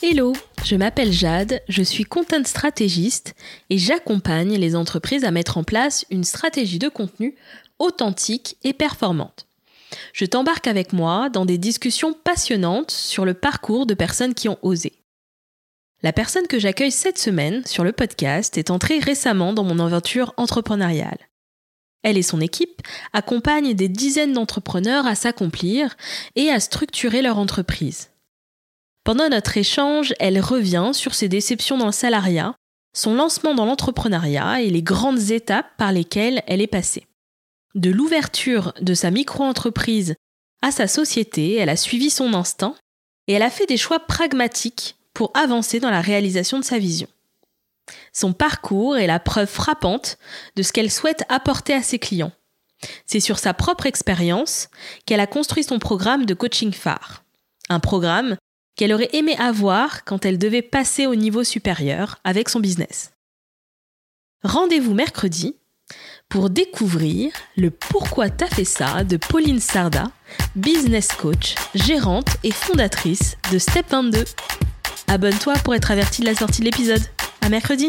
Hello, je m'appelle Jade, je suis content stratégiste et j'accompagne les entreprises à mettre en place une stratégie de contenu authentique et performante. Je t'embarque avec moi dans des discussions passionnantes sur le parcours de personnes qui ont osé. La personne que j'accueille cette semaine sur le podcast est entrée récemment dans mon aventure entrepreneuriale. Elle et son équipe accompagnent des dizaines d'entrepreneurs à s'accomplir et à structurer leur entreprise. Pendant notre échange, elle revient sur ses déceptions dans le salariat, son lancement dans l'entrepreneuriat et les grandes étapes par lesquelles elle est passée. De l'ouverture de sa micro-entreprise à sa société, elle a suivi son instinct et elle a fait des choix pragmatiques pour avancer dans la réalisation de sa vision. Son parcours est la preuve frappante de ce qu'elle souhaite apporter à ses clients. C'est sur sa propre expérience qu'elle a construit son programme de coaching phare. Un programme qu'elle aurait aimé avoir quand elle devait passer au niveau supérieur avec son business. Rendez-vous mercredi pour découvrir le Pourquoi t'as fait ça de Pauline Sarda, business coach, gérante et fondatrice de Step 22. Abonne-toi pour être averti de la sortie de l'épisode. À mercredi!